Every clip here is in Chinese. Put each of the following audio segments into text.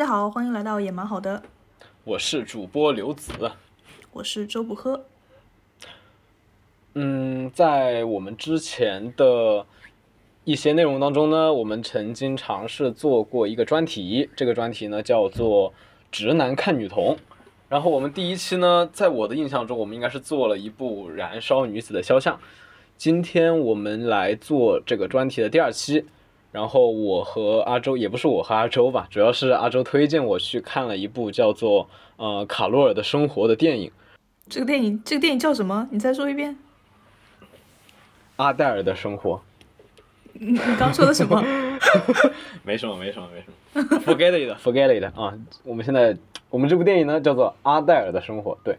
大家好，欢迎来到也蛮好的，我是主播刘子。我是周不喝。嗯，在我们之前的一些内容当中呢，我们曾经尝试做过一个专题，这个专题呢叫做“直男看女同”。然后我们第一期呢，在我的印象中，我们应该是做了一部《燃烧女子的肖像》。今天我们来做这个专题的第二期。然后我和阿周，也不是我和阿周吧，主要是阿周推荐我去看了一部叫做《呃卡洛尔的生活》的电影。这个电影，这个电影叫什么？你再说一遍。阿黛尔的生活。你你刚说的什么？没什么，没什么，没什么。Forget it，Forget it 啊！我们现在，我们这部电影呢叫做《阿黛尔的生活》。对，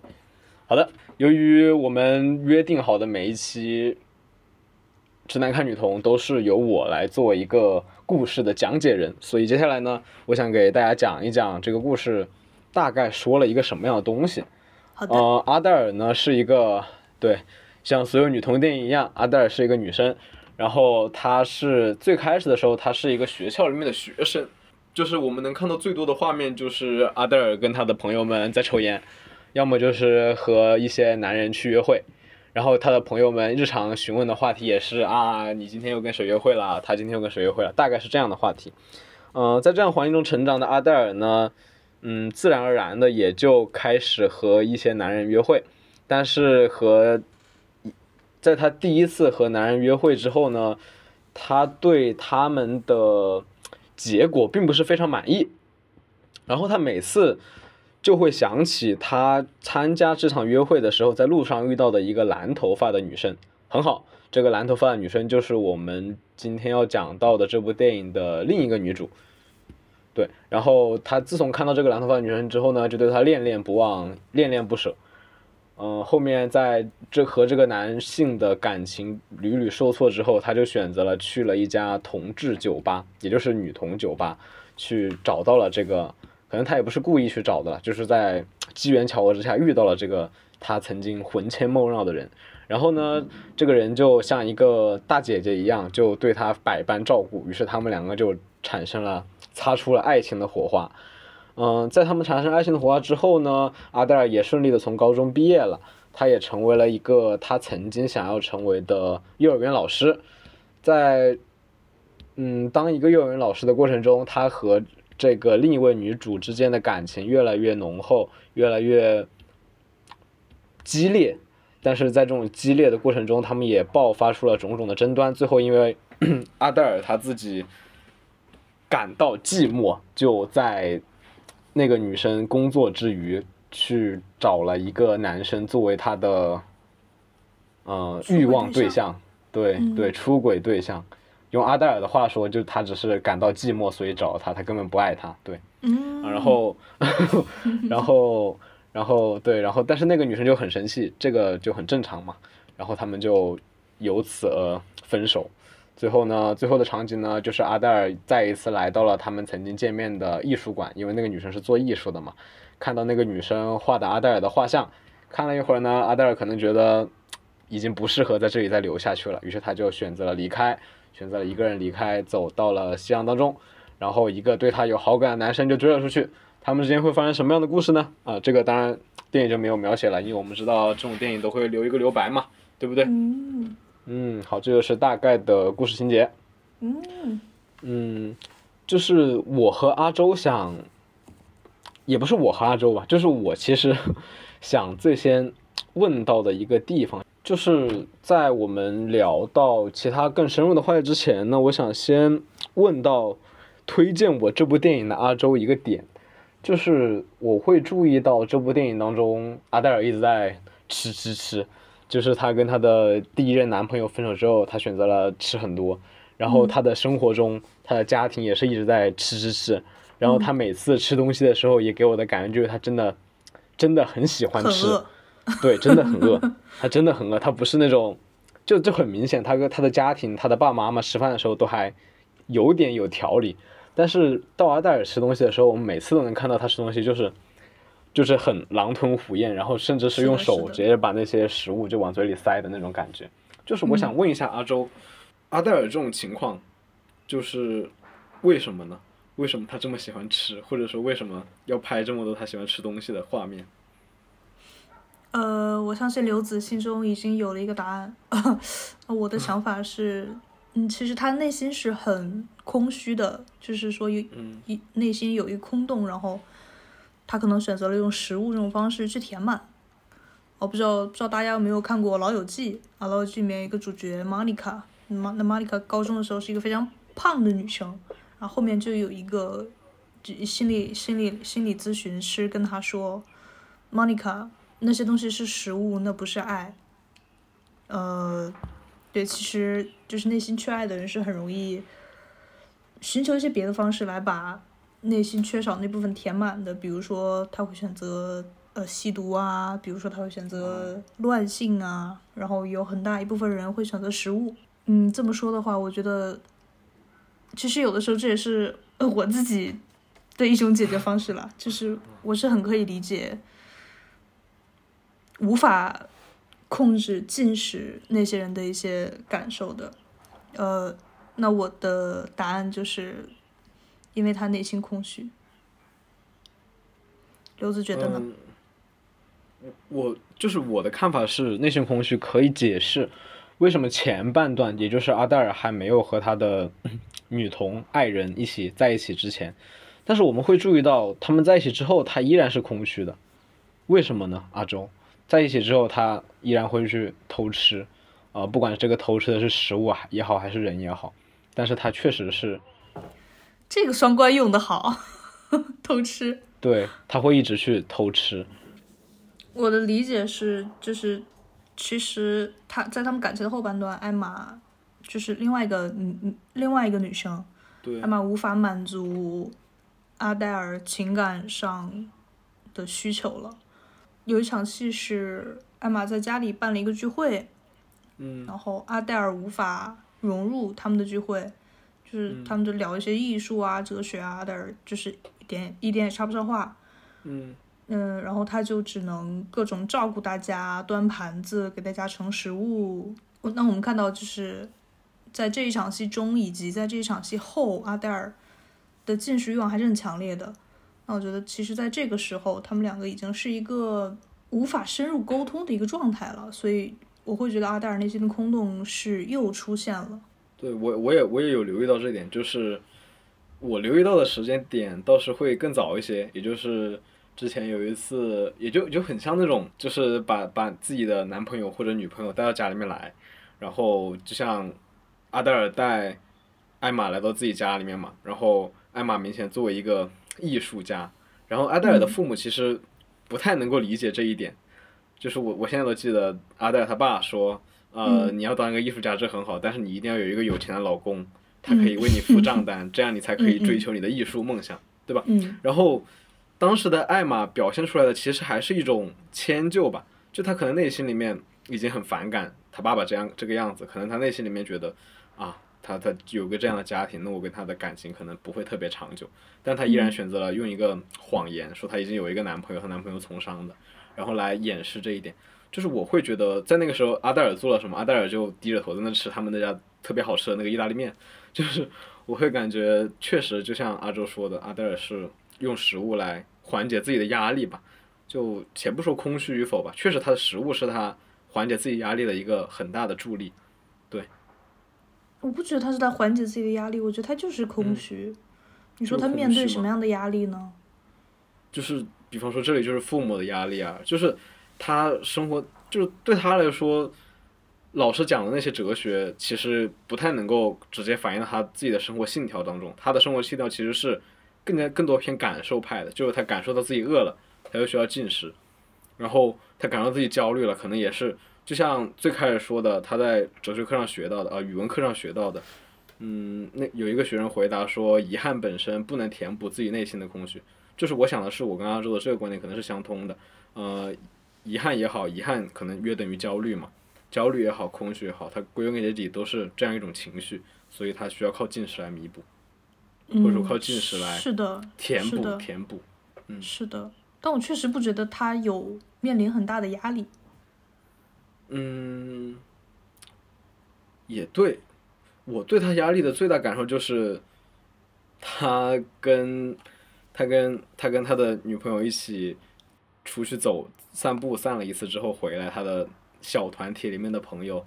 好的。由于我们约定好的每一期。直男看女同都是由我来做一个故事的讲解人，所以接下来呢，我想给大家讲一讲这个故事大概说了一个什么样的东西。好的。呃，阿黛尔呢是一个对，像所有女同电影一样，阿黛尔是一个女生，然后她是最开始的时候，她是一个学校里面的学生，就是我们能看到最多的画面就是阿黛尔跟她的朋友们在抽烟，要么就是和一些男人去约会。然后他的朋友们日常询问的话题也是啊，你今天又跟谁约会了？他今天又跟谁约会了？大概是这样的话题。嗯，在这样环境中成长的阿黛尔呢，嗯，自然而然的也就开始和一些男人约会。但是和在他第一次和男人约会之后呢，他对他们的结果并不是非常满意。然后他每次。就会想起他参加这场约会的时候，在路上遇到的一个蓝头发的女生，很好，这个蓝头发的女生就是我们今天要讲到的这部电影的另一个女主。对，然后他自从看到这个蓝头发的女生之后呢，就对她恋恋不忘，恋恋不舍。嗯，后面在这和这个男性的感情屡屡受挫之后，他就选择了去了一家同志酒吧，也就是女同酒吧，去找到了这个。可能他也不是故意去找的，就是在机缘巧合之下遇到了这个他曾经魂牵梦绕的人，然后呢，这个人就像一个大姐姐一样，就对他百般照顾，于是他们两个就产生了擦出了爱情的火花。嗯，在他们产生爱情的火花之后呢，阿黛尔也顺利的从高中毕业了，他也成为了一个他曾经想要成为的幼儿园老师。在嗯，当一个幼儿园老师的过程中，他和这个另一位女主之间的感情越来越浓厚，越来越激烈，但是在这种激烈的过程中，他们也爆发出了种种的争端。最后，因为 阿黛尔她自己感到寂寞，就在那个女生工作之余，去找了一个男生作为她的呃欲望对象，对对，出轨对象。用阿黛尔的话说，就他只是感到寂寞，所以找他，他根本不爱他，对。嗯。然后，然后，然后，对，然后，但是那个女生就很生气，这个就很正常嘛。然后他们就由此而分手。最后呢，最后的场景呢，就是阿黛尔再一次来到了他们曾经见面的艺术馆，因为那个女生是做艺术的嘛。看到那个女生画的阿黛尔的画像，看了一会儿呢，阿黛尔可能觉得已经不适合在这里再留下去了，于是他就选择了离开。选择了一个人离开，走到了夕阳当中，然后一个对他有好感的男生就追了出去。他们之间会发生什么样的故事呢？啊，这个当然电影就没有描写了，因为我们知道这种电影都会留一个留白嘛，对不对？嗯。嗯，好，这就是大概的故事情节。嗯。嗯，就是我和阿周想，也不是我和阿周吧，就是我其实 想最先问到的一个地方。就是在我们聊到其他更深入的话题之前呢，我想先问到推荐我这部电影的阿周一个点，就是我会注意到这部电影当中阿黛尔一直在吃吃吃，就是她跟她的第一任男朋友分手之后，她选择了吃很多，然后她的生活中她的家庭也是一直在吃吃吃，然后她每次吃东西的时候也给我的感觉就是她真的真的很喜欢吃。对，真的很饿，他真的很饿，他不是那种，就就很明显，他跟他的家庭，他的爸爸妈妈吃饭的时候都还有点有条理，但是到阿黛尔吃东西的时候，我们每次都能看到他吃东西就是就是很狼吞虎咽，然后甚至是用手直接把那些食物就往嘴里塞的那种感觉。就是我想问一下阿周，阿黛尔这种情况，就是为什么呢？为什么他这么喜欢吃，或者说为什么要拍这么多他喜欢吃东西的画面？呃，我相信刘子心中已经有了一个答案。我的想法是，嗯，其实他内心是很空虚的，就是说有嗯一内心有一个空洞，然后他可能选择了用食物这种方式去填满。我不知道不知道大家有没有看过《老友记》啊，《老友记》里面一个主角 Monica，马那 Monica 高中的时候是一个非常胖的女生，然后后面就有一个心理心理心理咨询师跟她说，Monica 那些东西是食物，那不是爱。呃，对，其实就是内心缺爱的人是很容易寻求一些别的方式来把内心缺少那部分填满的，比如说他会选择呃吸毒啊，比如说他会选择乱性啊，然后有很大一部分人会选择食物。嗯，这么说的话，我觉得其实有的时候这也是呃 我自己的一种解决方式了，就是我是很可以理解无法控制进食那些人的一些感受的。呃，那我的答案就是，因为他内心空虚。刘子觉得呢？嗯我就是我的看法是，内心空虚可以解释为什么前半段，也就是阿黛尔还没有和他的女同爱人一起在一起之前，但是我们会注意到他们在一起之后，他依然是空虚的，为什么呢？阿周在一起之后，他依然会去偷吃，啊、不管这个偷吃的是食物啊也好，还是人也好，但是他确实是这个双关用的好，偷吃。对他会一直去偷吃，我的理解是，就是其实他在他们感情的后半段，艾玛就是另外一个嗯嗯另外一个女生，对艾玛无法满足阿黛尔情感上的需求了。有一场戏是艾玛在家里办了一个聚会，嗯然后阿黛尔无法融入他们的聚会，就是他们就聊一些艺术啊、哲学啊，阿黛尔就是一点一点也插不上话。嗯嗯，然后他就只能各种照顾大家，端盘子，给大家盛食物。我那我们看到就是在这一场戏中，以及在这一场戏后，阿黛尔的进食欲望还是很强烈的。我觉得，其实在这个时候，他们两个已经是一个无法深入沟通的一个状态了，所以我会觉得阿黛尔内心的空洞是又出现了。对我我也我也有留意到这点，就是我留意到的时间点倒是会更早一些，也就是之前有一次，也就就很像那种，就是把把自己的男朋友或者女朋友带到家里面来，然后就像阿黛尔带艾玛来到自己家里面嘛，然后艾玛明显作为一个艺术家，然后阿黛尔的父母其实不太能够理解这一点，就是我我现在都记得阿黛尔他爸说。呃，你要当一个艺术家这很好，但是你一定要有一个有钱的老公，他可以为你付账 单，这样你才可以追求你的艺术梦想，对吧？嗯然后当时的艾玛表现出来的其实还是一种迁就吧，就他可能内心里面已经很反感他爸爸这样这个样子，可能他内心里面觉得啊，他他有个这样的家庭，那我跟他的感情可能不会特别长久，但他依然选择了用一个谎言说他已经有一个男朋友，和男朋友从商的，然后来掩饰这一点。就是我会觉得，在那个时候，阿黛尔做了什么，阿黛尔就低着头在那吃他们那家特别好吃的那个意大利面。就是我会感觉，确实就像阿周说的，阿黛尔是用食物来缓解自己的压力吧。就且不说空虚与否吧，确实他的食物是他缓解自己压力的一个很大的助力。我不觉得他是在缓解自己的压力，我觉得他就是空虚。你说他面对什么样的压力呢？就是比方说这里就是父母的压力啊，就是他生活就是对他来说，老师讲的那些哲学其实不太能够直接反映到他自己的生活信条当中。他的生活信条其实是更加更多偏感受派的，就是他感受到自己饿了，他就需要进食，然后他感受到自己焦虑了，可能也是就像最开始说的，他在哲学课上学到的啊、语文课上学到的。嗯，那有一个学生回答说，遗憾本身不能填补自己内心的空虚。就是我想的是，我跟阿周的这个观点可能是相通的。呃，遗憾也好，遗憾可能约等于焦虑嘛，焦虑也好，空虚也好，它归根结底都是这样一种情绪，所以它需要靠进食来弥补，或者说靠进食来嗯是的，填补，填补。嗯是的。但我确实不觉得他有面临很大的压力。嗯，也对，我对他压力的最大感受就是，他跟他跟他跟他的女朋友一起出去走散步，散了一次之后回来，他的小团体里面的朋友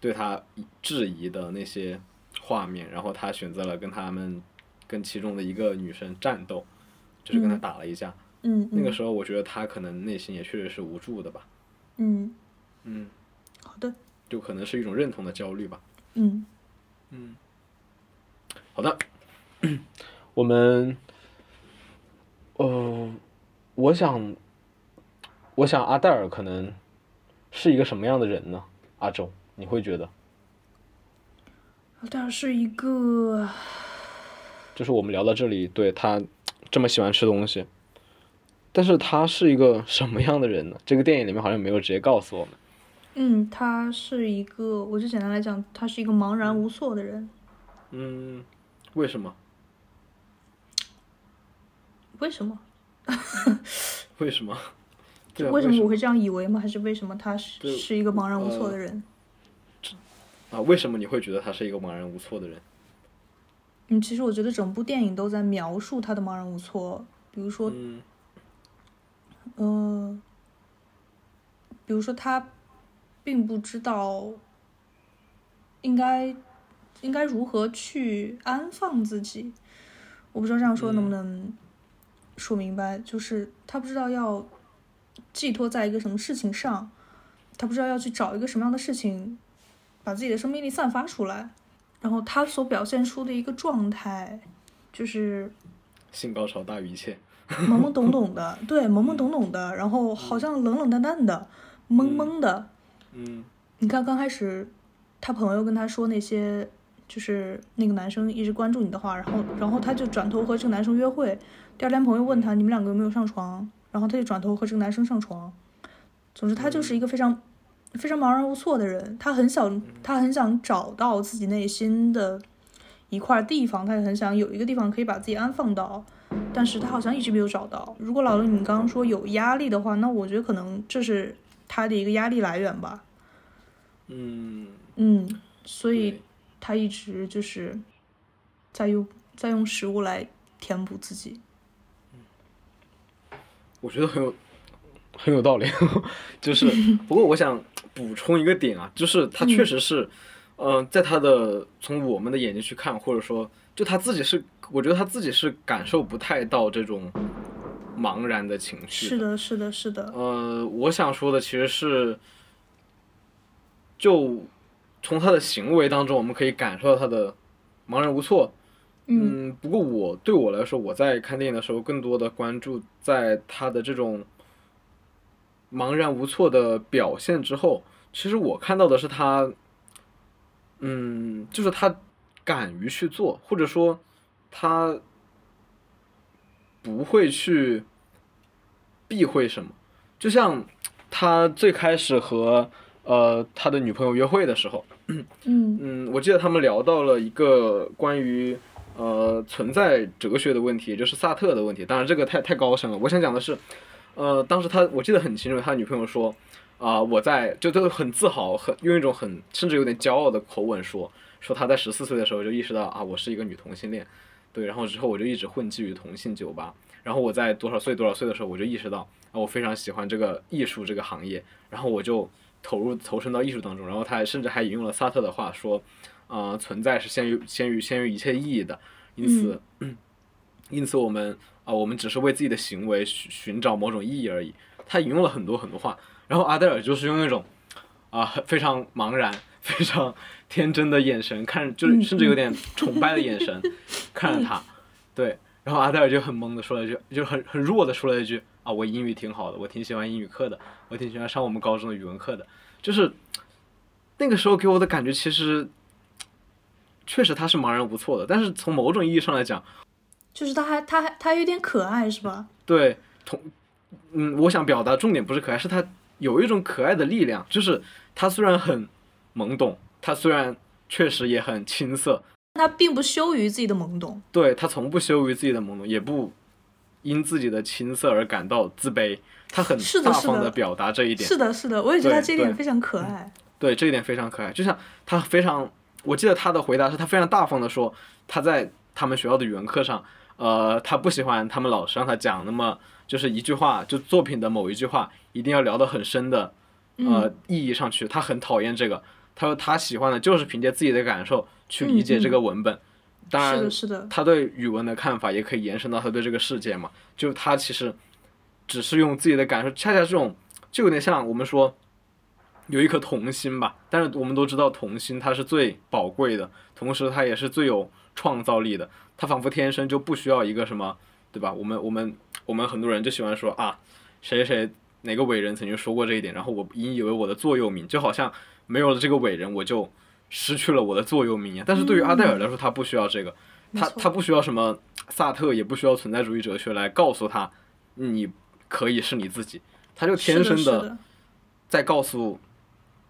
对他质疑的那些画面，然后他选择了跟他们跟其中的一个女生战斗，就是跟他嗯。打了一架。嗯，那个嗯。时候我觉得他可能内心也确实是无助的吧，嗯，嗯，好的，就可能是一种认同的焦虑吧。嗯好的，我们，呃，我想，我想阿黛尔可能是一个什么样的人呢？阿周，你会觉得，但是一个就是我们聊到这里，对他这么喜欢吃东西，但是他是一个什么样的人呢？这个电影里面好像没有直接告诉我们。嗯，他是一个，我就简单来讲，他是一个茫然无措的人。嗯，为什么？为什么？为什么？为什么么我会这样以为吗？还是为什么他是是一个茫然无措呃的人？啊？为什么你会觉得他是一个茫然无措的人？嗯，其实我觉得整部电影都在描述他的茫然无措。比如说，嗯嗯、比如说他并不知道应该应该如何去安放自己。我不知道这样说能不能说明白，就是他不知道要寄托在一个什么事情上，他不知道要去找一个什么样的事情，把自己的生命力散发出来。然后他所表现出的一个状态，就是性高潮大于一切。懵懵懂懂的，对，懵懵懂懂的，然后好像冷冷淡淡的，懵懵的。嗯你看刚开始，他朋友跟他说那些，就是那个男生一直关注你的话，然后然后他就转头和这个男生约会。第二天朋友问他你们两个有没有上床，然后他就转头和这个男生上床。总之，他就是一个非常非常茫然无措的人。他很想他很想找到自己内心的一块地方，他也很想有一个地方可以把自己安放到。但是他好像一直没有找到。如果老刘你刚刚说有压力的话，那我觉得可能这是他的一个压力来源吧。嗯，嗯，所以他一直就是在用在用食物来填补自己。我觉得很有很有道理，就是 不过我想补充一个点啊，就是他确实是，嗯、在他的从我们的眼睛去看，或者说就他自己是，我觉得他自己是感受不太到这种茫然的情绪是的，是的，是的。呃，我想说的其实是，就从他的行为当中，我们可以感受到他的茫然无措。嗯嗯，不过我对我来说，我在看电影的时候，更多的关注在他的这种茫然无措的表现之后，其实我看到的是他，嗯，就是他敢于去做，或者说他不会去避讳什么。就像他最开始和呃他的女朋友约会的时候，嗯嗯，我记得他们聊到了一个关于呃存在哲学的问题，也就是萨特的问题。当然，这个太太高深了。我想讲的是，呃，当时他我记得很清楚，他女朋友说啊、我在就都很自豪，很用一种很甚至有点骄傲的口吻说，说他在十四岁的时候就意识到啊，我是一个女同性恋。对，然后之后我就一直混迹于同性酒吧。然后我在多少岁多少岁的时候，我就意识到啊，我非常喜欢这个艺术这个行业，然后我就投入投身到艺术当中。然后他还甚至还引用了萨特的话说，呃，存在是先于先于先于一切意义的，因此，因此我们啊、我们只是为自己的行为寻寻找某种意义而已。他引用了很多很多话，然后阿黛尔就是用那种啊、很非常茫然、非常天真的眼神看，就是嗯甚至有点崇拜的眼神 看着他，对。然后阿黛尔就很懵的说了一句，就很很弱的说了一句啊，我英语挺好的，我挺喜欢英语课的，我挺喜欢上我们高中的语文课的。就是那个时候给我的感觉，其实确实他是茫然无措的，但是从某种意义上来讲，就是他还他还他还有点可爱是吧？对同嗯，我想表达重点不是可爱，是他有一种可爱的力量，就是他虽然很懵懂，他虽然确实也很青涩，他并不羞于自己的懵懂。对他从不羞于自己的懵懂，也不因自己的青涩而感到自卑，他很大方的表达这一点。是的，是的，我也觉得他这一点非常可爱。对，这一点非常可爱。就像他非常，我记得他的回答是他非常大方的说，他在他们学校的语文课上，呃，他不喜欢他们老师让他讲那么就是一句话，就作品的某一句话一定要聊得很深的，呃，意义上去，他很讨厌这个。他说他喜欢的就是凭借自己的感受去理解这个文本。当然，是的，是的，他对语文的看法也可以延伸到他对这个世界嘛。就他其实只是用自己的感受，恰恰这种就有点像我们说有一颗童心吧。但是我们都知道童心它是最宝贵的，同时它也是最有创造力的。它仿佛天生就不需要一个什么，对吧？我们我们我们很多人就喜欢说啊，谁谁哪个伟人曾经说过这一点，然后我引以为我的座右铭，就好像没有了这个伟人，我就。失去了我的座右铭，但是对于阿黛尔来说，他不需要这个，他他不需要什么萨特，也不需要存在主义哲学来告诉他，你可以是你自己，他就天生的在告诉，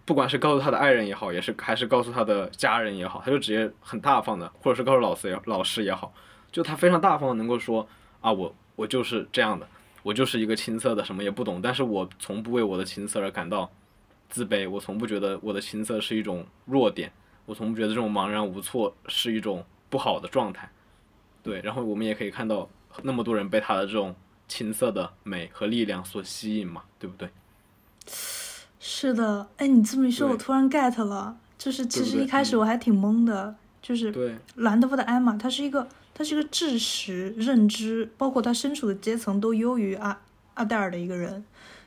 不管是告诉他的爱人也好，也是还是告诉他的家人也好，他就直接很大方的，或者是告诉老师也老师也好，就他非常大方的能够说啊，我我就是这样的，我就是一个青涩的，什么也不懂，但是我从不为我的青涩而感到。自卑，我从不觉得我的青涩是一种弱点，我从不觉得这种茫然无措是一种不好的状态，对。然后我们也可以看到那么多人被他的这种青涩的美和力量所吸引嘛，对不对？是的，哎，你这么一说，我突然 get 了，就是其实一开始我还挺懵的，就是兰德福的艾玛，他是一个，他是一个知识、认知，包括他身处的阶层都优于阿阿黛尔的一个人。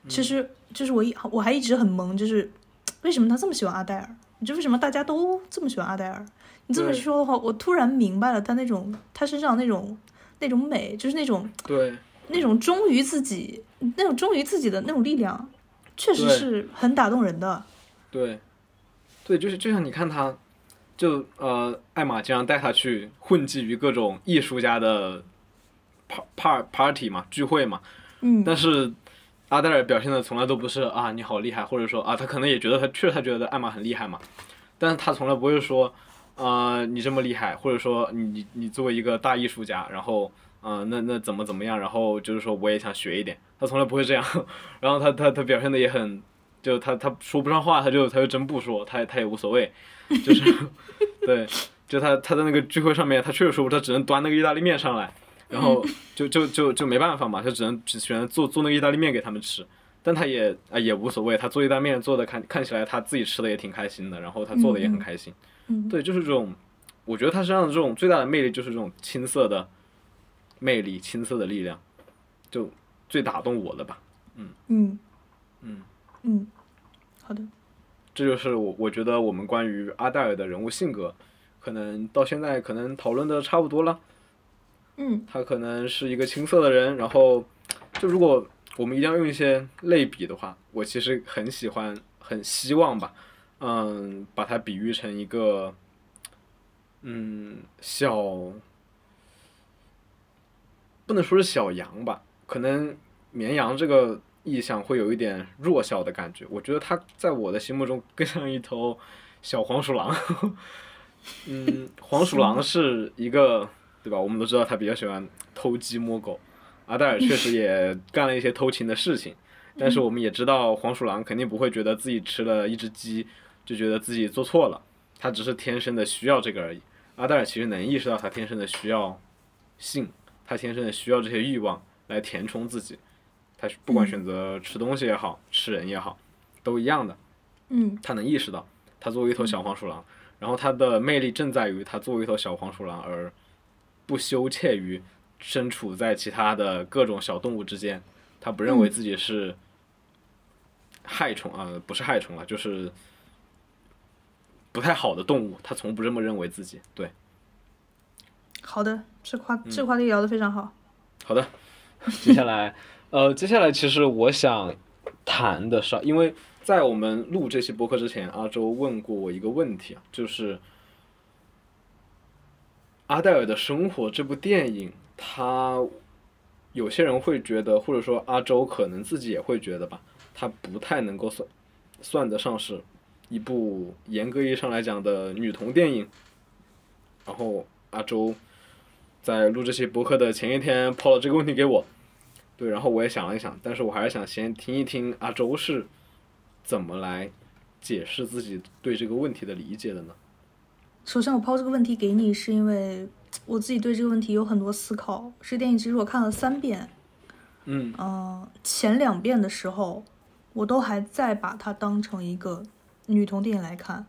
其实就是我一我还一直很懵，就是 为什么他这么喜欢阿黛尔？就为什么大家都这么喜欢阿黛尔？你这么说的话，我突然明白了他那种他身上那种那种美，就是那种对那种忠于自己那种忠于自己的那种力量，确实是很打动人的。对，对，就是就像你看他，就呃，艾玛经常带他去混迹于各种艺术家的 par par party 嘛聚会嘛，嗯，但是。阿黛尔表现的从来都不是啊你好厉害，或者说啊他可能也觉得他确实他觉得艾玛很厉害嘛，但是他从来不会说，啊你这么厉害，或者说你你作为一个大艺术家，然后啊那那怎么怎么样，然后就是说我也想学一点，他从来不会这样，然后他他他表现的也很，就他他说不上话，他就他就真不说，他他也无所谓，就是 对，就他他在那个聚会上面，他确实说不他只能端那个意大利面上来。然后就就就就没办法嘛，就只能只选择做做那个意大利面给他们吃，但他也啊也无所谓，他做意大利面做的看看起来他自己吃的也挺开心的，然后他做的也很开心，对，就是这种，我觉得他身上的这种最大的魅力就是这种青涩的魅力，青涩的力量，就最打动我的吧，嗯。嗯。嗯。嗯，好的，这就是我我觉得我们关于阿黛尔的人物性格，可能到现在可能讨论的差不多了。嗯，他可能是一个青涩的人，然后，就如果我们一定要用一些类比的话，我其实很喜欢，很希望吧，嗯，把它比喻成一个，嗯，小，不能说是小羊吧，可能绵羊这个意象会有一点弱小的感觉，我觉得它在我的心目中更像一头小黄鼠狼，嗯，黄鼠狼 是一个。对吧？我们都知道他比较喜欢偷鸡摸狗，阿黛尔确实也干了一些偷情的事情，但是我们也知道黄鼠狼肯定不会觉得自己吃了一只鸡就觉得自己做错了，他只是天生的需要这个而已。阿黛尔其实能意识到他天生的需要性，他天生的需要这些欲望来填充自己，他不管选择吃东西也好，吃人也好，都一样的。嗯，他能意识到，他作为一头小黄鼠狼，然后他的魅力正在于他作为一头小黄鼠狼而。不羞怯于身处在其他的各种小动物之间，他不认为自己是害虫啊，不是害虫啊，就是不太好的动物，他从不这么认为自己。对，好的，这话这话题聊的非常好。好的，接下来，呃，接下来其实我想谈的是，因为在我们录这期播客之前，阿周问过我一个问题啊，就是。阿黛尔的生活这部电影，他有些人会觉得，或者说阿周可能自己也会觉得吧，他不太能够算算得上是一部严格意义上来讲的女童电影。然后阿周在录这期博客的前一天抛了这个问题给我，对，然后我也想了一想，但是我还是想先听一听阿周是怎么来解释自己对这个问题的理解的呢？首先，我抛这个问题给你，是因为我自己对这个问题有很多思考。这电影其实我看了三遍，嗯嗯、前两遍的时候，我都还在把它当成一个女同电影来看。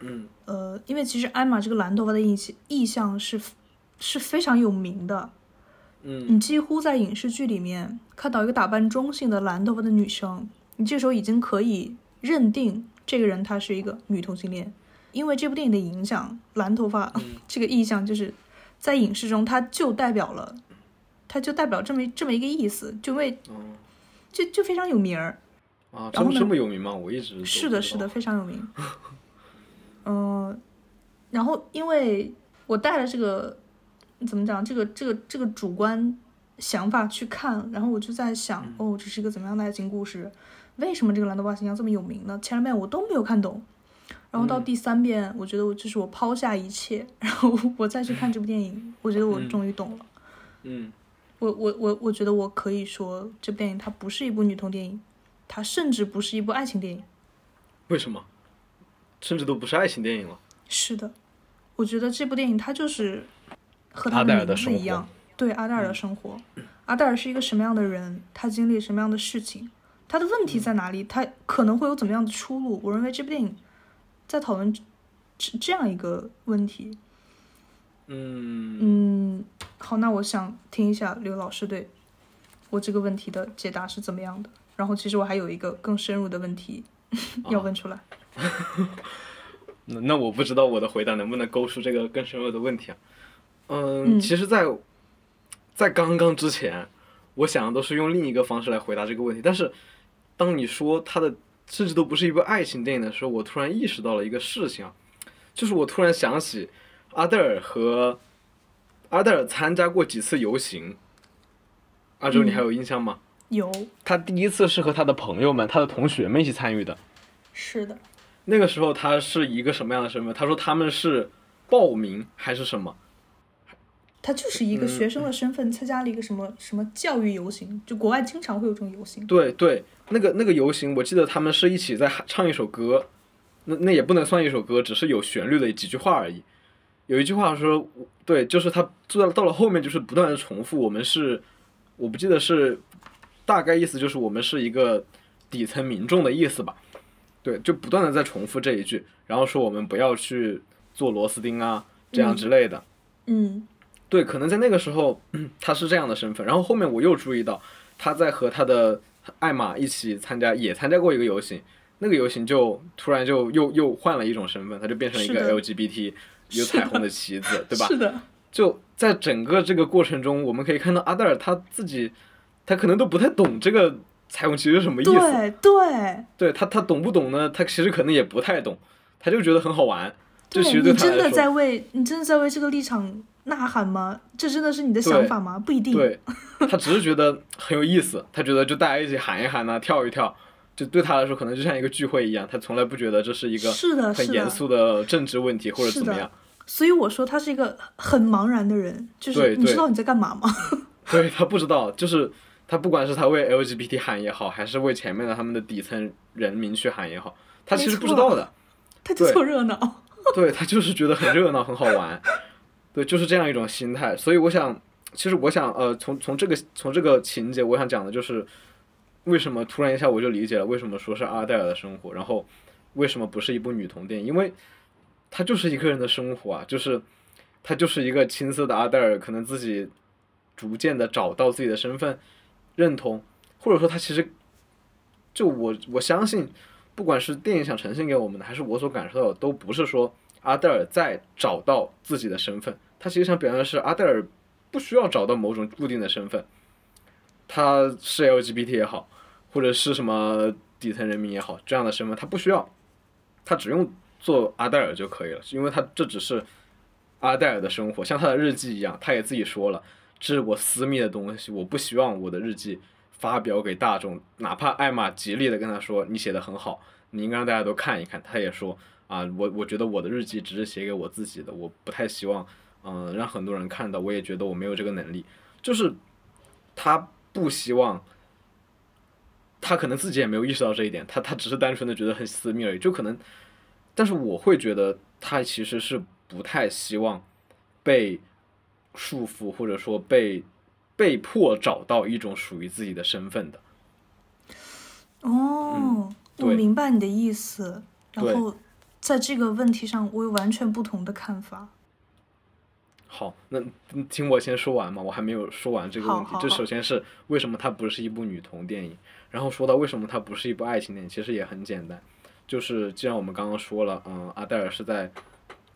嗯呃，因为其实艾玛这个蓝头发的意意象是是非常有名的，嗯你几乎在影视剧里面看到一个打扮中性的蓝头发的女生，你这时候已经可以认定这个人她是一个女同性恋，因为这部电影的影响，蓝头发、这个意象就是在影视中它就代表了，它就代表这么这么一个意思，就为哦就就非常有名儿。啊，这么然后呢这么有名吗？我一直是的，是的，非常有名。嗯、然后因为我带了这个怎么讲，这个这个这个主观想法去看，然后我就在想，哦，这是一个怎么样的爱情故事？为什么这个蓝头发形象这么有名呢？前两遍我都没有看懂，然后到第三遍，我觉得我就是我抛下一切，然后我再去看这部电影，我觉得我终于懂了。嗯我我我我觉得我可以说，这部电影它不是一部女同电影，它甚至不是一部爱情电影。为什么？甚至都不是爱情电影了。是的，我觉得这部电影它就是和他阿黛尔的名字一样，对阿黛尔的生活。阿黛尔是一个什么样的人？他经历什么样的事情？他的问题在哪里？他可能会有怎么样的出路？我认为这部电影在讨论这这样一个问题。嗯嗯，好，那我想听一下刘老师对我这个问题的解答是怎么样的。然后，其实我还有一个更深入的问题 要问出来。那那我不知道我的回答能不能勾出这个更深入的问题啊。嗯，嗯其实在，在刚刚之前，我想的都是用另一个方式来回答这个问题。但是，当你说它的甚至都不是一部爱情电影的时候，我突然意识到了一个事情啊，就是我突然想起阿黛尔和阿黛尔参加过几次游行。阿周，你还有印象吗？有，他第一次是和他的朋友们、他的同学们一起参与的。是的，那个时候他是一个什么样的身份？他说他们是报名还是什么？他就是一个嗯学生的身份参加了一个什么什么教育游行，就国外经常会有这种游行。对对，那个那个游行，我记得他们是一起在唱一首歌，那那也不能算一首歌，只是有旋律的几句话而已。有一句话说，对，就是他做到到了后面，就是不断的重复，我们是，我不记得是，大概意思就是我们是一个底层民众的意思吧。对，就不断的在重复这一句，然后说我们不要去做螺丝钉啊，这样之类的。嗯对，可能在那个时候、嗯他是这样的身份，然后后面我又注意到他在和他的艾玛一起参加，也参加过一个游行，那个游行就突然就又又换了一种身份，他就变成了一个 LGBT 有彩虹的旗子，对吧？是的，就在整个这个过程中，我们可以看到阿黛尔他自己，他可能都不太懂这个彩虹旗是什么意思，对对。对他他懂不懂呢？他其实可能也不太懂，他就觉得很好玩，就其实你真的他来说，在为你真的在为这个立场呐喊吗？这真的是你的想法吗？不一定。对，他只是觉得很有意思，他觉得就大家一起喊一喊呐、跳一跳，就对他来说可能就像一个聚会一样，他从来不觉得这是一个是的，很严肃的政治问题或者怎么样。所以我说他是一个很茫然的人，就是你知道你在干嘛吗？对他不知道，就是他不管是他为 LGBT 喊也好，还是为前面的他们的底层人民去喊也好，他其实不知道的。他就凑热闹。对他就是觉得很热闹，很好玩，对，就是这样一种心态。所以我想，其实我想，呃，从从这个从这个情节，我想讲的就是，为什么突然一下我就理解了为什么说是阿黛尔的生活，然后为什么不是一部女同电影，因为它就是一个人的生活啊，就是他就是一个青涩的阿黛尔，可能自己逐渐的找到自己的身份认同，或者说他其实，就我我相信。不管是电影想呈现给我们的，还是我所感受到的，都不是说阿黛尔在找到自己的身份，他其实想表现的是阿黛尔不需要找到某种固定的身份，他是 LGBT 也好，或者是什么底层人民也好，这样的身份他不需要，他只用做阿黛尔就可以了，因为他这只是阿黛尔的生活，像他的日记一样，他也自己说了，这是我私密的东西，我不希望我的日记。发表给大众，哪怕艾玛极力的跟他说你写的很好，你应该让大家都看一看。他也说啊，我我觉得我的日记只是写给我自己的，我不太希望嗯、呃、让很多人看到。我也觉得我没有这个能力，就是他不希望，他可能自己也没有意识到这一点，他他只是单纯的觉得很私密而已，就可能，但是我会觉得他其实是不太希望被束缚，或者说被被迫找到一种属于自己的身份的。哦，我明白你的意思。然后在这个问题上，我有完全不同的看法。好，那嗯听我先说完嘛，我还没有说完这个问题。这首先是为什么它不是一部女童电影，然后说到为什么它不是一部爱情电影，其实也很简单，就是既然我们刚刚说了，嗯，阿黛尔是在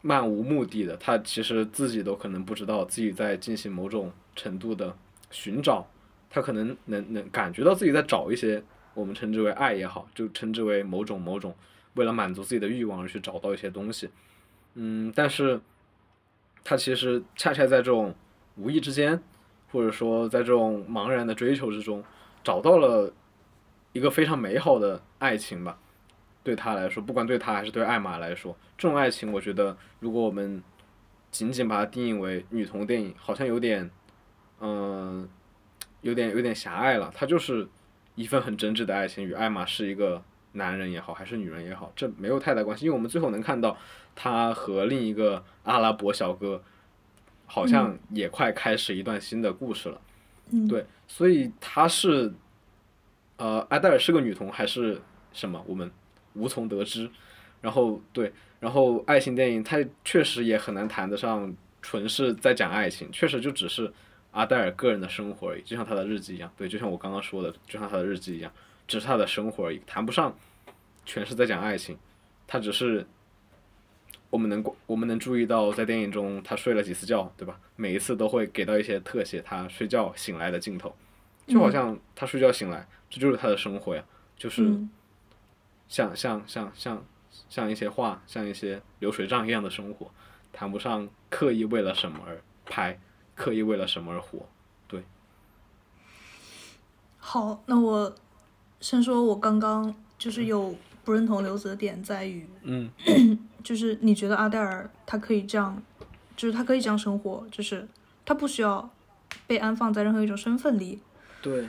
漫无目的的，她其实自己都可能不知道自己在进行某种程度的寻找，她可能能能感觉到自己在找一些我们称之为爱也好，就称之为某种某种为了满足自己的欲望而去找到一些东西，嗯，但是。他其实恰恰在这种无意之间，或者说在这种茫然的追求之中，找到了一个非常美好的爱情吧。对他来说，不管对他还是对艾玛来说，这种爱情，我觉得如果我们仅仅把它定义为女同电影，好像有点，嗯、有点有点狭隘了。它就是一份很真挚的爱情，与艾玛是一个男人也好，还是女人也好，这没有太大关系，因为我们最后能看到他和另一个阿拉伯小哥，好像也快开始一段新的故事了。嗯，对，所以她是，呃，阿黛尔是个女童还是什么，我们无从得知。然后对，然后爱情电影它确实也很难谈得上纯是在讲爱情，确实就只是阿黛尔个人的生活而已，就像她的日记一样。对，就像我刚刚说的，就像她的日记一样，只是他的生活而已，谈不上全是在讲爱情，他只是。我们能我们能注意到，在电影中他睡了几次觉，对吧？每一次都会给到一些特写，他睡觉醒来的镜头，就好像他睡觉醒来，这就是他的生活呀，就是嗯像像像像像一些画，像一些流水账一样的生活，谈不上刻意为了什么而拍，刻意为了什么而活。对好，那我先说，我刚刚就是有不认同刘子的点在于，嗯 就是你觉得阿黛尔她可以这样，就是她可以这样生活，就是她不需要被安放在任何一种身份里。对，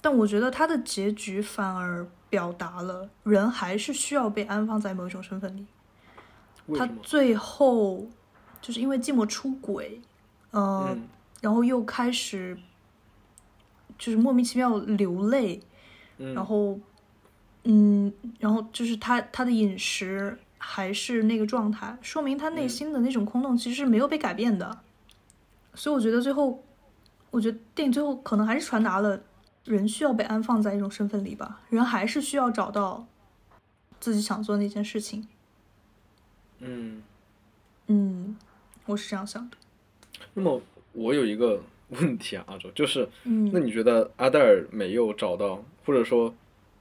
但我觉得她的结局反而表达了人还是需要被安放在某一种身份里。他为什么？最后就是因为寂寞出轨，呃，嗯然后又开始就是莫名其妙流泪，嗯然后，嗯，然后就是他他的饮食还是那个状态，说明他内心的那种空洞其实是没有被改变的。所以我觉得最后，我觉得电影最后可能还是传达了人需要被安放在一种身份里吧，人还是需要找到自己想做那件事情。嗯。嗯，我是这样想的。那么我有一个问题啊，阿周，就是嗯那你觉得阿黛尔没有找到，或者说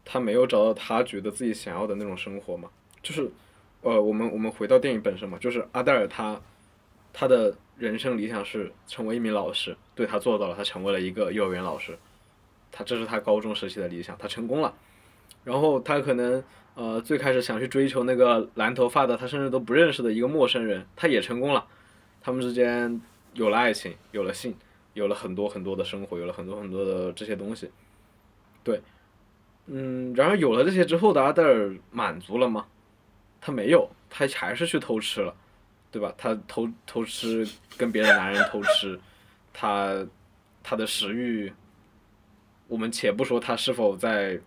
他没有找到他觉得自己想要的那种生活吗？就是，呃，我们我们回到电影本身嘛，就是阿黛尔他他的人生理想是成为一名老师，对他做到了，他成为了一个幼儿园老师，他这是他高中时期的理想，他成功了。然后他可能呃最开始想去追求那个蓝头发的他甚至都不认识的一个陌生人，他也成功了，他们之间有了爱情，有了性，有了很多很多的生活，有了很多很多的这些东西。对，嗯，然而有了这些之后的阿黛尔满足了吗？他没有，他还是去偷吃了，对吧？他偷偷吃，跟别的男人偷吃，他他的食欲，我们且不说他是否在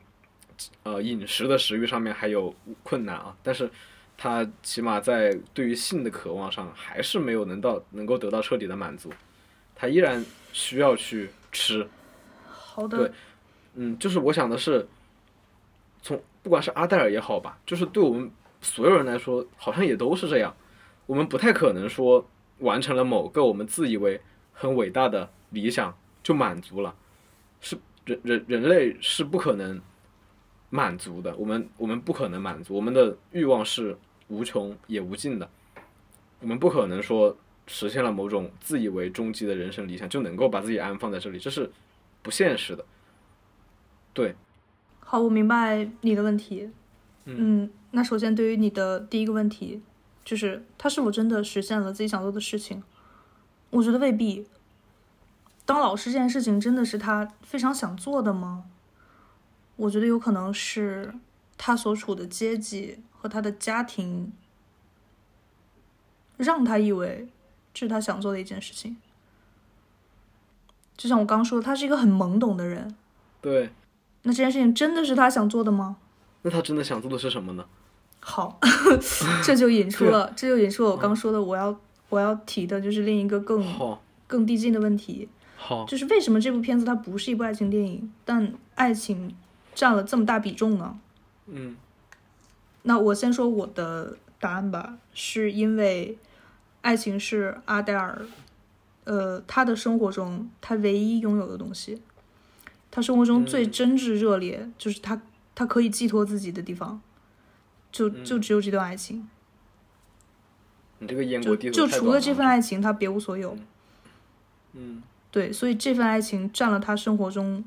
呃饮食的食欲上面还有困难啊，但是他起码在对于性的渴望上还是没有能到能够得到彻底的满足，他依然需要去吃。好的，对嗯，就是我想的是，从不管是阿黛尔也好吧，就是对我们所有人来说，好像也都是这样。我们不太可能说完成了某个我们自以为很伟大的理想就满足了，是人人人类是不可能满足的。我们我们不可能满足，我们的欲望是无穷也无尽的。我们不可能说实现了某种自以为终极的人生理想就能够把自己安放在这里，这是不现实的。对，好，我明白你的问题。嗯，那首先对于你的第一个问题，就是他是否真的实现了自己想做的事情？我觉得未必。当老师这件事情真的是他非常想做的吗？我觉得有可能是他所处的阶级和他的家庭让他以为这是他想做的一件事情。就像我刚刚说的，他是一个很懵懂的人。对，那这件事情真的是他想做的吗？那他真的想做的是什么呢？好，这就引出了，这就引出了我刚说的，我要我要提的就是另一个更，更递进的问题，好，就是为什么这部片子它不是一部爱情电影，但爱情占了这么大比重呢？嗯那我先说我的答案吧，是因为爱情是阿黛尔，呃，他的生活中他唯一拥有的东西，他生活中最真挚热烈，就是他他可以寄托自己的地方，就就只有这段爱情，你这个燕就国地就除了这份爱情，他别无所有。嗯。对，所以这份爱情占了他生活中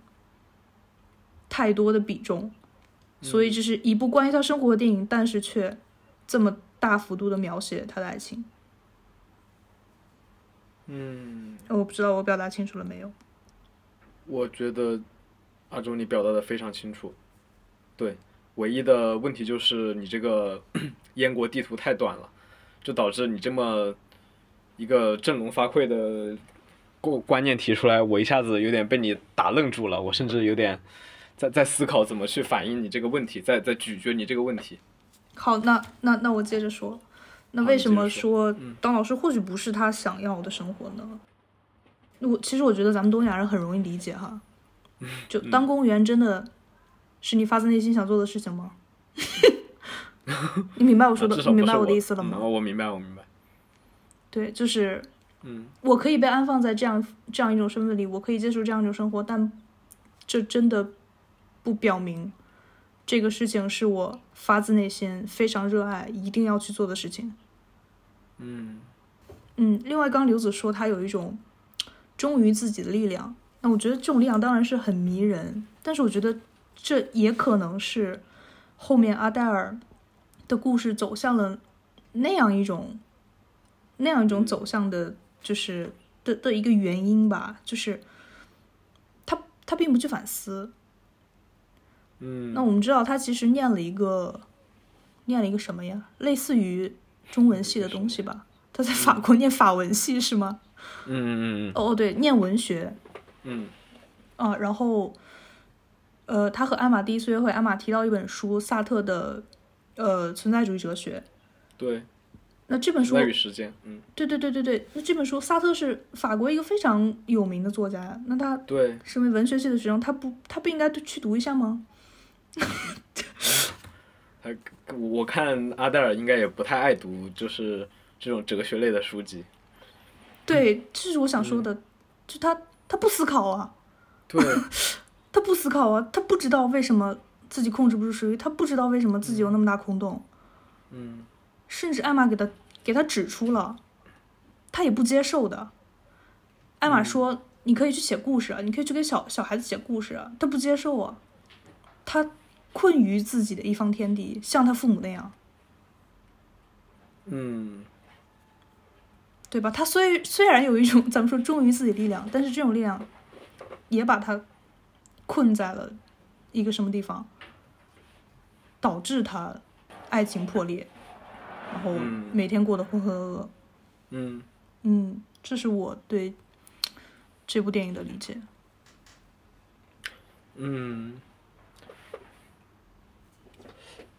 太多的比重，所以这是一部关于他生活的电影，但是却这么大幅度的描写他的爱情。嗯，我不知道我表达清楚了没有？我觉得阿周你表达的非常清楚，对，唯一的问题就是你这个 燕国地图太短了，就导致你这么一个振聋发聩的过观念提出来，我一下子有点被你打愣住了，我甚至有点在在思考怎么去反映你这个问题，在在咀嚼你这个问题。好，那那那我接着说，那为什么说说当老师或许不是他想要的生活呢？我其实我觉得咱们东亚人很容易理解哈，就当公务员真的是你发自内心想做的事情吗？你明白我说的，你明白我的意思了嗯吗？我明白，我明白。对，就是嗯我可以被安放在这样这样一种身份里，我可以接受这样一种生活，但这真的不表明这个事情是我发自内心非常热爱、一定要去做的事情。嗯嗯，另外，刚刚刘子说他有一种忠于自己的力量，那我觉得这种力量当然是很迷人，但是我觉得这也可能是后面阿黛尔的故事走向了那样一种那样一种走向的，就是的的一个原因吧，就是他他并不去反思。嗯，那我们知道他其实念了一个念了一个什么呀？类似于中文系的东西吧？他在法国念法文系是吗？嗯嗯嗯哦，对，念文学嗯啊，然后，呃，他和艾玛第一次约会，艾玛提到一本书，萨特的，呃，存在主义哲学。对，那这本书存在，与实践，嗯，对对对对对，那这本书，萨特是法国一个非常有名的作家。那他对，身为文学系的学生，他不他不应该去读一下吗？他我看阿黛尔应该也不太爱读，就是这种哲学类的书籍。对，这是我想说的，就他他不思考啊，对，他不思考啊，他不知道为什么自己控制不住食欲，他不知道为什么自己有那么大空洞。嗯甚至艾玛给他给他指出了，他也不接受的。艾玛说：“你可以去写故事啊，你可以去给小小孩子写故事啊。”他不接受啊，他困于自己的一方天地，像他父母那样，嗯对吧？他虽虽然有一种咱们说忠于自己的力量，但是这种力量也把他困在了一个什么地方，导致他爱情破裂，然后嗯每天过得浑浑噩噩。嗯嗯，这是我对这部电影的理解。嗯，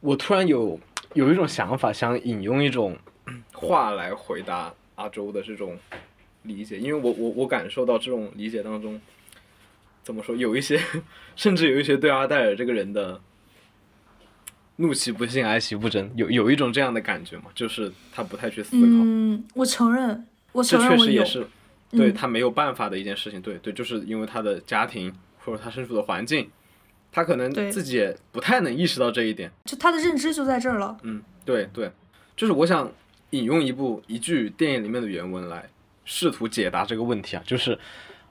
我突然有有一种想法，想引用一种话来回答阿周的这种理解，因为我我我感受到这种理解当中，怎么说，有一些 甚至有一些对阿黛尔这个人的怒其不幸，哀其不争，有有一种这样的感觉嘛，就是他不太去思考。嗯，我承认，我这承认我有确实也。是对嗯他没有办法的一件事情。对对，就是因为他的家庭或者他身处的环境，他可能对自己也不太能意识到这一点。就他的认知就在这儿了。嗯，对对，就是我想引用一部一句电影里面的原文来试图解答这个问题啊，就是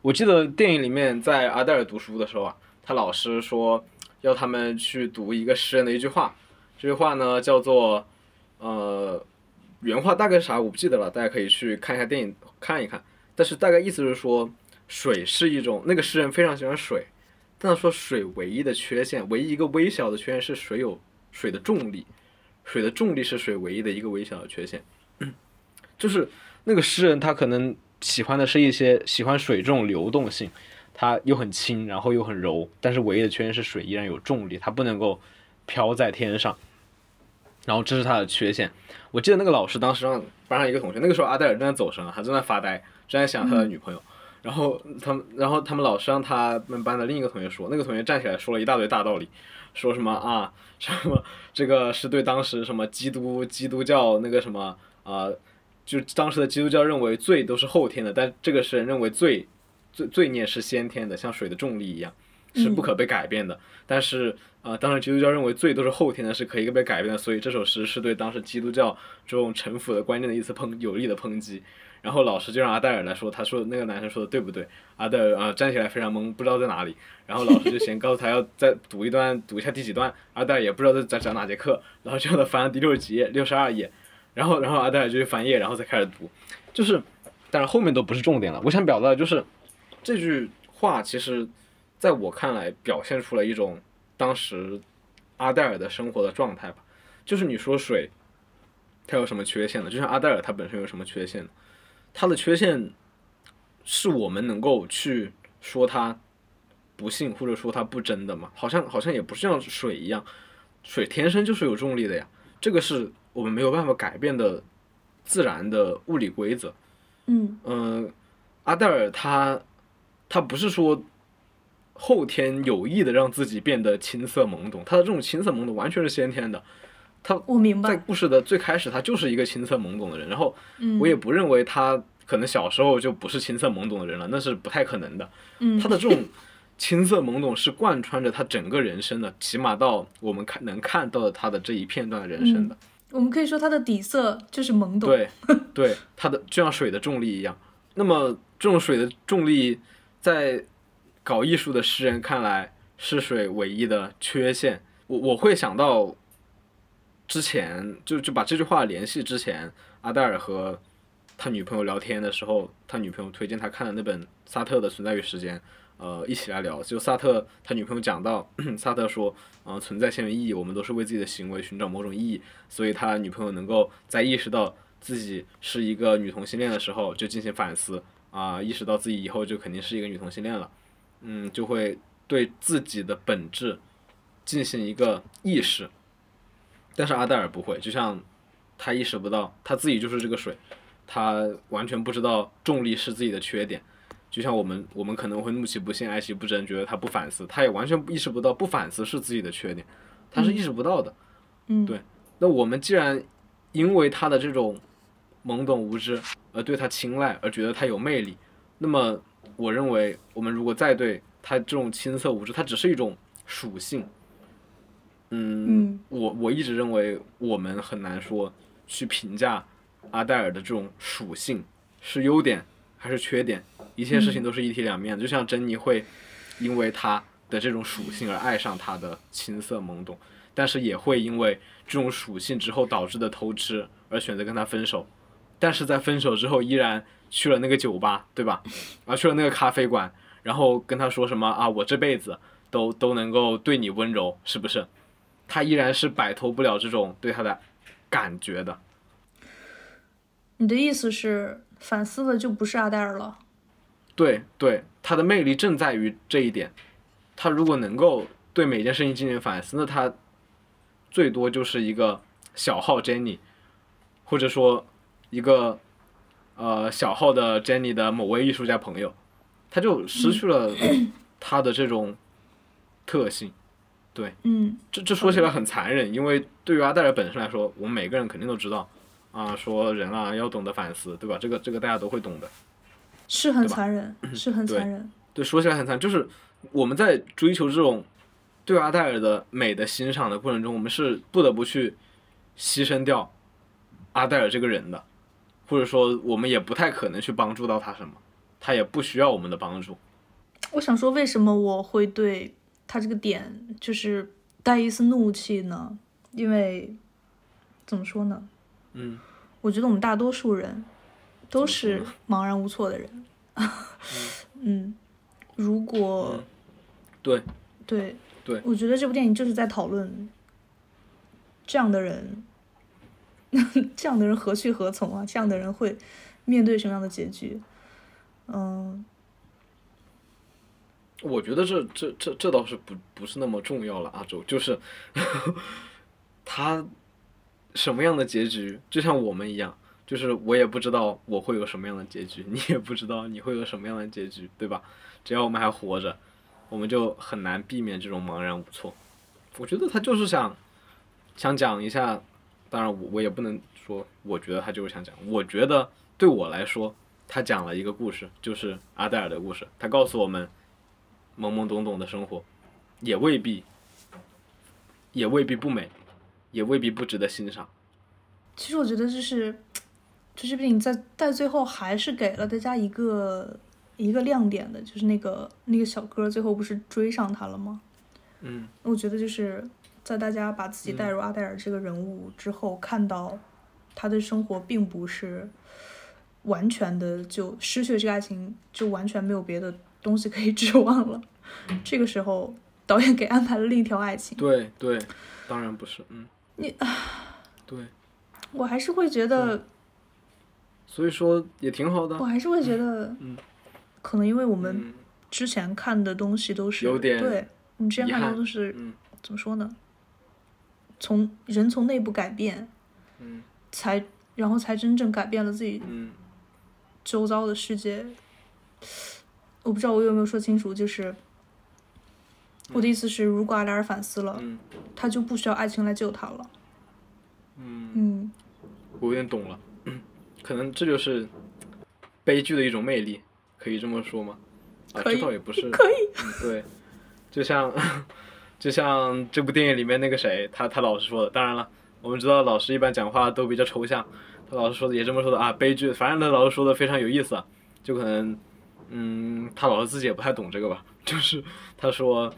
我记得电影里面在阿黛尔读书的时候啊，他老师说要他们去读一个诗人的一句话，这句话呢叫做呃原话大概是啥我不记得了，大家可以去看一下电影看一看。但是大概意思是说，水是一种那个诗人非常喜欢水，但他说水唯一的缺陷，唯一一个微小的缺陷是水有水的重力，水的重力是水唯一的一个微小的缺陷。就是那个诗人他可能喜欢的是一些喜欢水这种流动性，它又很轻，然后又很柔，但是唯一的缺陷是水依然有重力，它不能够飘在天上。然后这是它的缺陷。我记得那个老师当时让班上一个同学，那个时候阿黛尔正在走神了，他正在发呆，正在想他的女朋友。然后他们，然后他们老师让他们班的另一个同学说，那个同学站起来说了一大堆大道理，说什么啊，什么这个是对当时什么基督基督教那个什么啊，就当时的基督教认为罪都是后天的，但这个是认为罪罪罪孽是先天的，像水的重力一样是不可被改变的。但是啊，当时基督教认为罪都是后天的，是可以被改变的，所以这首诗是对当时基督教这种臣服的观念的一次抨有力的抨击。然后老师就让阿黛尔来说，他说那个男生说的对不对？阿黛尔啊站起来非常懵，不知道在哪里。然后老师就先告诉他要再读一段，读一下第几段。阿黛尔也不知道在讲哪节课，然后就让他翻第六十几页，六十二页。然后然后阿黛尔就去翻页，然后再开始读。就是，但是后面都不是重点了。我想表达的就是，这句话其实，在我看来表现出了一种当时阿黛尔的生活的状态吧。就是你说水，它有什么缺陷呢？就像阿黛尔他本身有什么缺陷？它的缺陷，是我们能够去说它不幸或者说它不真的吗？好像好像也不是像水一样，水天生就是有重力的呀，这个是我们没有办法改变的自然的物理规则。嗯嗯，阿黛尔他他不是说后天有意的让自己变得青涩懵懂，他的这种青涩懵懂完全是先天的。他我明白，在故事的最开始，他就是一个青涩懵懂的人。然后，我也不认为他可能小时候就不是青涩懵懂的人了，那是不太可能的。他的这种青涩懵懂是贯穿着他整个人生的，起码到我们看能看到的他的这一片段人生的。我们可以说他的底色就是懵懂。对，对，他的就像水的重力一样。那么，这种水的重力，在搞艺术的诗人看来是水唯一的缺陷。我我会想到。之前就就把这句话联系之前，阿黛尔和他女朋友聊天的时候，他女朋友推荐他看的那本萨特的《存在与时间》，呃，一起来聊。就萨特他女朋友讲到，萨特说，呃，存在先有意义，我们都是为自己的行为寻找某种意义，所以他女朋友能够在意识到自己是一个女同性恋的时候就进行反思，啊，意识到自己以后就肯定是一个女同性恋了，嗯，就会对自己的本质进行一个意识。但是阿黛尔不会，就像他意识不到他自己就是这个水，他完全不知道重力是自己的缺点。就像我们，我们可能会怒其不幸，爱其不争，觉得他不反思，他也完全意识不到不反思是自己的缺点，他是意识不到的。嗯，对。那我们既然因为他的这种懵懂无知而对他青睐，而觉得他有魅力，那么我认为，我们如果再对他这种青涩无知，它只是一种属性。嗯，我我一直认为我们很难说去评价阿黛尔的这种属性是优点还是缺点，一切事情都是一体两面。就像珍妮会因为他的这种属性而爱上他的青涩懵懂，但是也会因为这种属性之后导致的偷吃而选择跟他分手，但是在分手之后依然去了那个酒吧，对吧？啊，去了那个咖啡馆，然后跟他说什么啊，我这辈子都都能够对你温柔，是不是？他依然是摆脱不了这种对他的感觉的。你的意思是，反思的就不是阿黛尔了？对对，他的魅力正在于这一点。他如果能够对每件事情进行反思，那他最多就是一个小号 Jenny，或者说一个呃小号的 Jenny 的某位艺术家朋友，他就失去了他的这种特性。对，嗯，这这说起来很残忍，因为对于阿黛尔本身来说，我们每个人肯定都知道，啊，说人啊要懂得反思，对吧？这个这个大家都会懂的，是很残忍，是很残忍。对，说起来很残，就是我们在追求这种对阿黛尔的美的欣赏的过程中，我们是不得不去牺牲掉阿黛尔这个人的，或者说我们也不太可能去帮助到他什么，他也不需要我们的帮助。我想说，为什么我会对？他这个点就是带一丝怒气呢，因为怎么说呢？嗯，我觉得我们大多数人都是茫然无措的人。嗯，如果对对对，我觉得这部电影就是在讨论这样的人，这样的人何去何从啊？这样的人会面对什么样的结局？嗯。我觉得这这这这倒是不不是那么重要了，阿周就是 他什么样的结局，就像我们一样，就是我也不知道我会有什么样的结局，你也不知道你会有什么样的结局，对吧？只要我们还活着，我们就很难避免这种茫然无措。我觉得他就是想想讲一下，当然我我也不能说，我觉得他就是想讲，我觉得对我来说，他讲了一个故事，就是阿黛尔的故事，他告诉我们。懵懵懂懂的生活，也未必，也未必不美，也未必不值得欣赏。其实我觉得就是，就这部电影在在最后还是给了大家一个一个亮点的，就是那个那个小哥最后不是追上他了吗？嗯，我觉得就是在大家把自己带入阿黛尔这个人物之后，看到他的生活并不是完全的就失去了这个爱情，就完全没有别的。东西可以 指望了，这个时候导演给安排了另一条爱情。对对，当然不是，嗯。你啊，对，我还是会觉得，所以说也挺好的。我还是会觉得，嗯，可能因为我们之前看的东西都是有点，对，你之前看的都是，怎么说呢？从人从内部改变，嗯，才然后才真正改变了自己，嗯，周遭的世界。我不知道我有没有说清楚，就是我的意思是，如果阿莱尔反思了，他就不需要爱情来救他了。嗯嗯，我有点懂了，可能这就是悲剧的一种魅力，可以这么说吗？啊，这倒也不是，可以，对，就像就像这部电影里面那个谁，他他老师说的，当然了，我们知道老师一般讲话都比较抽象，他老师说的也这么说的啊，悲剧，反正他老师说的非常有意思，就可能。嗯，他老师自己也不太懂这个吧？就是他说，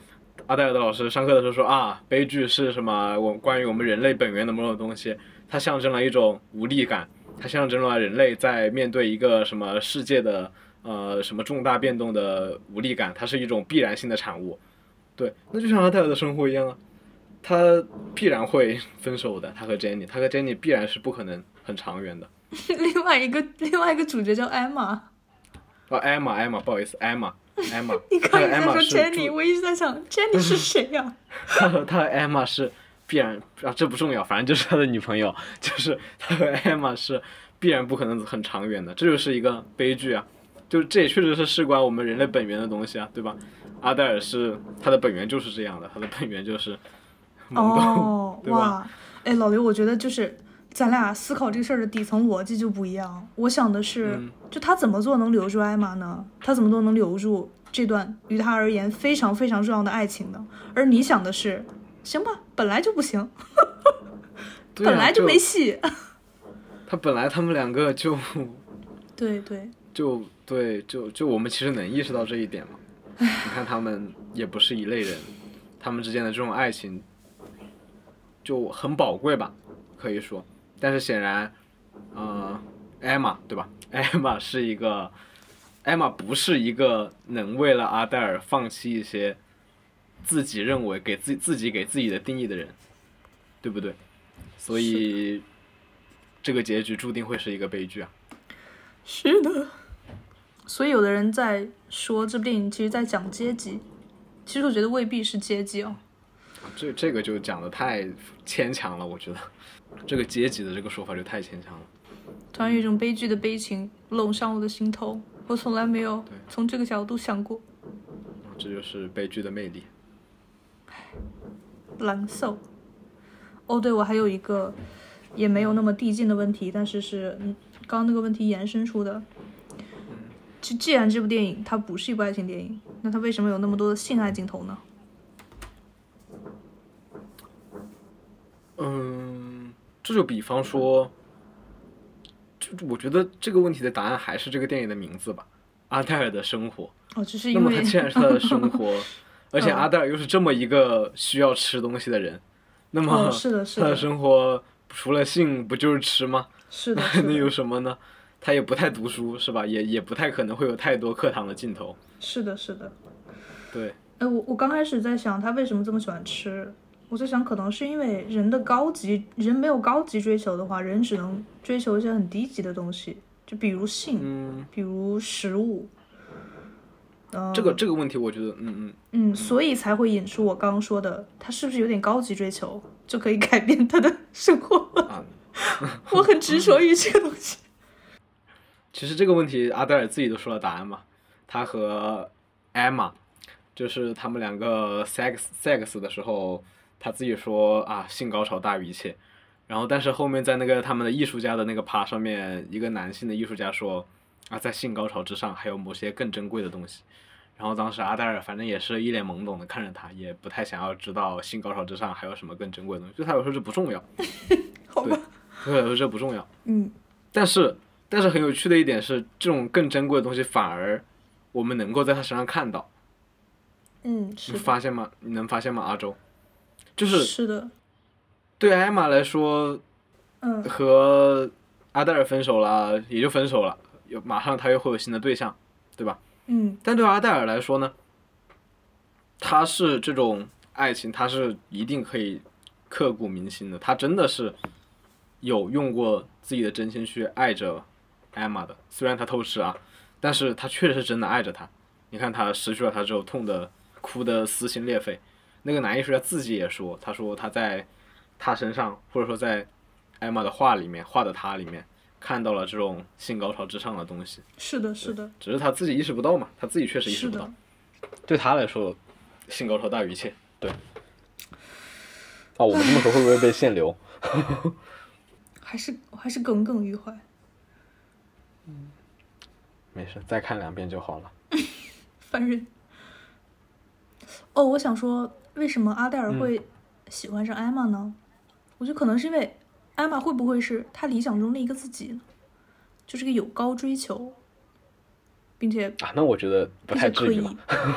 阿黛尔的老师上课的时候说啊，悲剧是什么？我关于我们人类本源的某种东西，它象征了一种无力感，它象征了人类在面对一个什么世界的呃什么重大变动的无力感，它是一种必然性的产物。对，那就像阿黛尔的生活一样啊，他必然会分手的。他和 Jenny，他和 Jenny 必然是不可能很长远的。另外一个另外一个主角叫艾玛。哦，艾玛，艾玛，不好意思，艾玛，艾玛。你刚才说 Jenny，我一直在想 Jenny 是谁呀？他和他和艾玛是必然啊，这不重要，反正就是他的女朋友，就是他和艾玛是必然不可能很长远的，这就是一个悲剧啊！就这也确实是事关我们人类本源的东西啊，对吧？阿黛尔是他的本源就是这样的，他的本源就是懵懂，对吧？哎，老刘，我觉得就是。咱俩思考这个事儿的底层逻辑就不一样。我想的是，就他怎么做能留住艾玛呢？他怎么做能留住这段于他而言非常非常重要的爱情呢？而你想的是，行吧，本来就不行，本来就没戏。他本来他们两个就，对对，就对就就我们其实能意识到这一点嘛。你看他们也不是一类人，他们之间的这种爱情就很宝贵吧，可以说。但是显然，呃，艾玛对吧？艾玛是一个，艾玛不是一个能为了阿黛尔放弃一些自己认为给自自己给自己的定义的人，对不对？所以，这个结局注定会是一个悲剧啊。是的。所以有的人在说这部电影其实在讲阶级，其实我觉得未必是阶级哦。这这个就讲的太牵强了，我觉得。这个阶级的这个说法就太牵强了。突然有一种悲剧的悲情笼上我的心头，我从来没有从这个角度想过。这就是悲剧的魅力。难受。哦，对，我还有一个也没有那么递进的问题，但是是刚那个问题延伸出的。既既然这部电影它不是一部爱情电影，那它为什么有那么多的性爱镜头呢？嗯。这就比方说，就我觉得这个问题的答案还是这个电影的名字吧，《阿黛尔的生活》。哦，只是因为那么他既然是他的生活，而且阿黛尔又是这么一个需要吃东西的人，那么他的生活除了性不就是吃吗？是的，那有什么呢？他也不太读书，是吧？也也不太可能会有太多课堂的镜头。是的，是的。对。哎，我我刚开始在想他为什么这么喜欢吃。我在想，可能是因为人的高级，人没有高级追求的话，人只能追求一些很低级的东西，就比如性，嗯比如食物。嗯、这个这个问题，我觉得，嗯嗯，嗯，所以才会引出我刚刚说的，他是不是有点高级追求就可以改变他的生活？啊，我很执着于这个东西。其实这个问题阿黛尔自己都说了答案嘛，他和艾玛，就是他们两个 sex sex 的时候，他自己说啊，性高潮大于一切。然后，但是后面在那个他们的艺术家的那个趴上面，一个男性的艺术家说啊，在性高潮之上还有某些更珍贵的东西。然后当时阿黛尔反正也是一脸懵懂的看着他，也不太想要知道性高潮之上还有什么更珍贵的东西，对他来说这不重要，好吧，对他来说这不重要。嗯，但是，但是很有趣的一点是，这种更珍贵的东西反而我们能够在他身上看到，嗯，是你，发现吗？你能发现吗？阿周，就是是的，对艾玛来说，嗯和阿黛尔分手了，也就分手了，有马上他又会有新的对象，对吧？嗯但对阿黛尔来说呢，他是这种爱情，他是一定可以刻骨铭心的。他真的是有用过自己的真心去爱着艾玛的，虽然他偷吃啊，但是他确实是真的爱着她。你看他失去了她之后，痛的哭的撕心裂肺。那个男艺术家自己也说，他说他在他身上，或者说在艾玛的画里面画的他里面，看到了这种性高潮之上的东西。是的，是的，只是他自己意识不到嘛，他自己确实意识不到。，对他来说，性高潮大于一切。对。啊，我们这么说会不会被限流？还是还是耿耿于怀。没事，再看两遍就好了。烦人。哦，我想说，为什么阿黛尔嗯会喜欢上艾玛呢？我觉得可能是因为艾玛会不会是他理想中的一个自己呢？就是个有高追求，并且啊，那我觉得不太可以。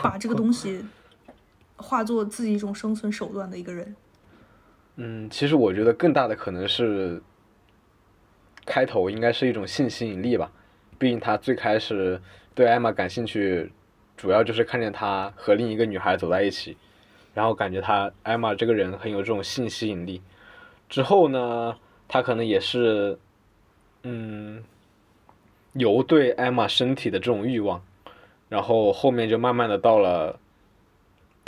把这个东西 化作自己一种生存手段的一个人。嗯，其实我觉得更大的可能是开头应该是一种性吸引力吧，毕竟他最开始对艾玛感兴趣，主要就是看见他和另一个女孩走在一起，然后感觉他艾玛这个人很有这种性吸引力。之后呢，他可能也是，嗯，有对艾玛身体的这种欲望，然后后面就慢慢的到了，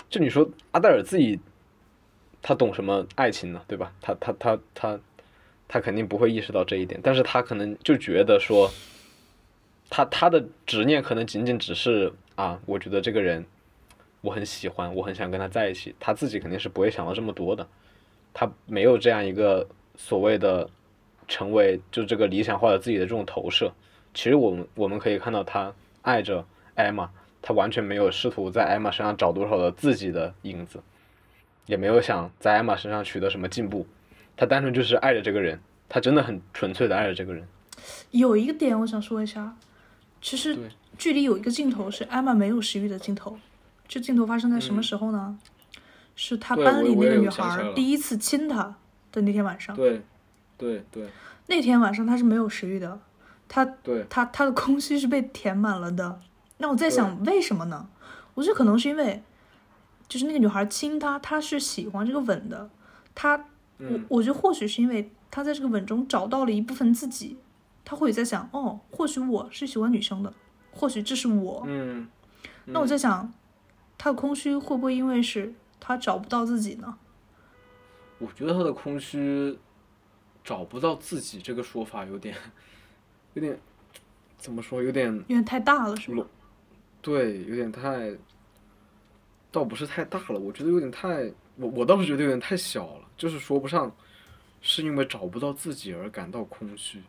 就你说阿黛尔自己。他懂什么爱情呢？对吧？他他他他他肯定不会意识到这一点，但是他可能就觉得说，他他的执念可能仅仅只是啊，我觉得这个人我很喜欢，我很想跟他在一起，他自己肯定是不会想到这么多的，他没有这样一个所谓的成为就这个理想化的自己的这种投射。其实我们我们可以看到，他爱着艾玛，他完全没有试图在艾玛身上找多少的自己的影子。也没有想在艾玛身上取得什么进步，他单纯就是爱着这个人，他真的很纯粹的爱着这个人。有一个点我想说一下，其实对剧里有一个镜头是艾玛没有食欲的镜头，这镜头发生在什么时候呢？是他班里那个女孩第一次亲他的那天晚上。对，对对那天晚上他是没有食欲的，他对，他他的空虚是被填满了的。那我在想，为什么呢？我觉得可能是因为，就是那个女孩亲他，他是喜欢这个吻的。他，我嗯我觉得或许是因为他在这个吻中找到了一部分自己，他或许在想，哦，或许我是喜欢女生的，或许这是我。嗯，那我在想，他的空虚会不会因为是他找不到自己呢？我觉得他的空虚找不到自己这个说法有点，有点怎么说，有点有点太大了，是吗？对，有点太，倒不是太大了，我觉得有点太，我我倒是觉得有点太小了，就是说不上是因为找不到自己而感到空虚，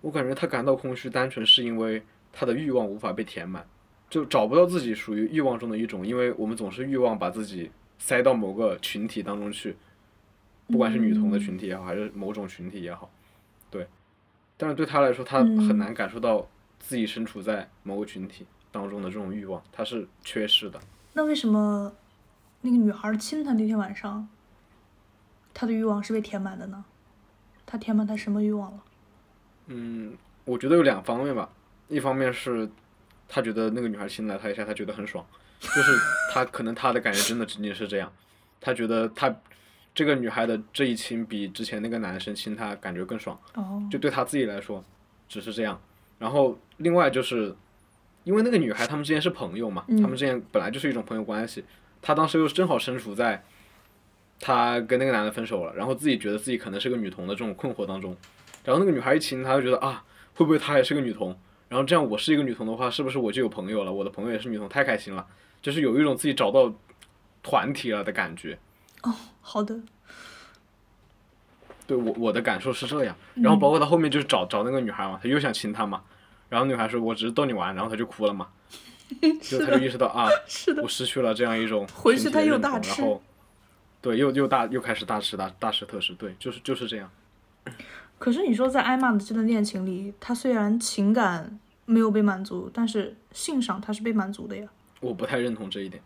我感觉他感到空虚，单纯是因为他的欲望无法被填满，就找不到自己属于欲望中的一种，因为我们总是欲望把自己塞到某个群体当中去，不管是女同的群体也好，还是某种群体也好，对，但是对他来说，他很难感受到自己身处在某个群体当中的这种欲望，他是缺失的。那为什么那个女孩亲他那天晚上，他的欲望是被填满的呢？他填满他什么欲望了？嗯，我觉得有两方面吧，一方面是他觉得那个女孩亲了他一下，他觉得很爽，就是他可能他的感觉真的仅仅是这样，他觉得他这个女孩的这一亲比之前那个男生亲他感觉更爽，哦，就对他自己来说只是这样。然后另外就是因为那个女孩他们之间是朋友嘛，嗯她们之间本来就是一种朋友关系。他当时又正好身处在她跟那个男的分手了，然后自己觉得自己可能是个女同的这种困惑当中。然后那个女孩一亲，他就觉得啊，会不会她也是个女同？然后这样我是一个女同的话，是不是我就有朋友了？我的朋友也是女同，太开心了，就是有一种自己找到团体了的感觉。哦好的，对我我的感受是这样，然后包括他后面就是找找那个女孩嘛，他又想亲她嘛，然后女孩说我只是逗你玩，然后他就哭了嘛，就是他就意识到啊，是的我，失去了这样一种回去他又大吃同然后对又又大又开始大吃大大吃特吃，对，就是就是这样，可是你说在艾玛的这段恋情里，他虽然情感没有被满足，但是性上他是被满足的呀。我不太认同这一点。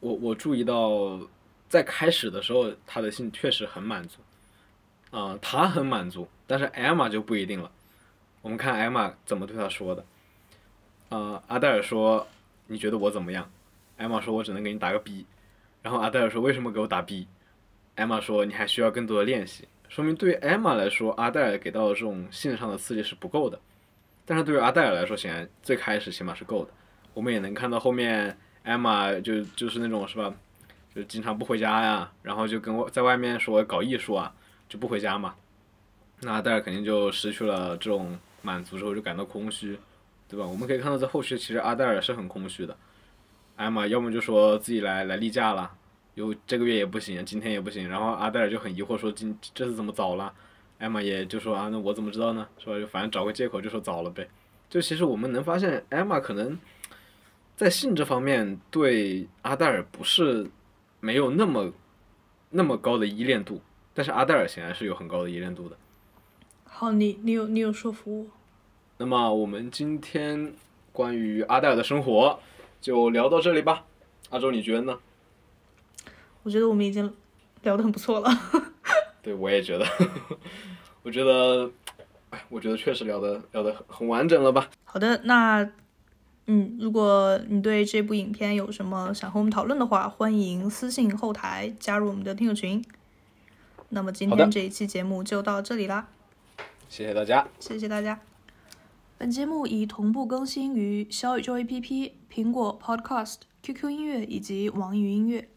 我我注意到在开始的时候，他的性确实很满足，啊、他很满足，但是艾玛就不一定了。我们看艾玛怎么对他说的，呃，阿黛尔说你觉得我怎么样？艾玛说我只能给你打个 B，然后阿黛尔说为什么给我打 B？艾玛说你还需要更多的练习，说明对于艾玛来说，阿黛尔给到的这种性上的刺激是不够的，但是对于阿黛尔来说，显然最开始起码是够的。我们也能看到后面艾玛就就是那种是吧，就经常不回家呀，然后就跟我在外面说搞艺术啊，就不回家嘛。那阿黛尔肯定就失去了这种满足之后就感到空虚，对吧？我们可以看到在后续其实阿黛尔是很空虚的，艾玛要么就说自己来来例假了，有这个月也不行，今天也不行，然后阿黛尔就很疑惑说今这次怎么早了？艾玛也就说啊，那我怎么知道呢？说？就反正找个借口就说早了呗。就其实我们能发现，艾玛可能在性这方面对阿黛尔不是没有那么那么高的依恋度，但是阿黛尔显然是有很高的依恋度的。好，你你有你有说服我。那么我们今天关于阿黛尔的生活就聊到这里吧。阿周，你觉得呢？我觉得我们已经聊得很不错了。对，我也觉得，我觉得，哎，我觉得确实聊的聊的很很完整了吧？好的，那嗯，如果你对这部影片有什么想和我们讨论的话，欢迎私信后台加入我们的听友群。那么今天这一期节目就到这里啦，谢谢大家。谢谢大家。本节目已同步更新于小宇宙 APP、苹果 Podcast、QQ 音乐以及网易云音乐。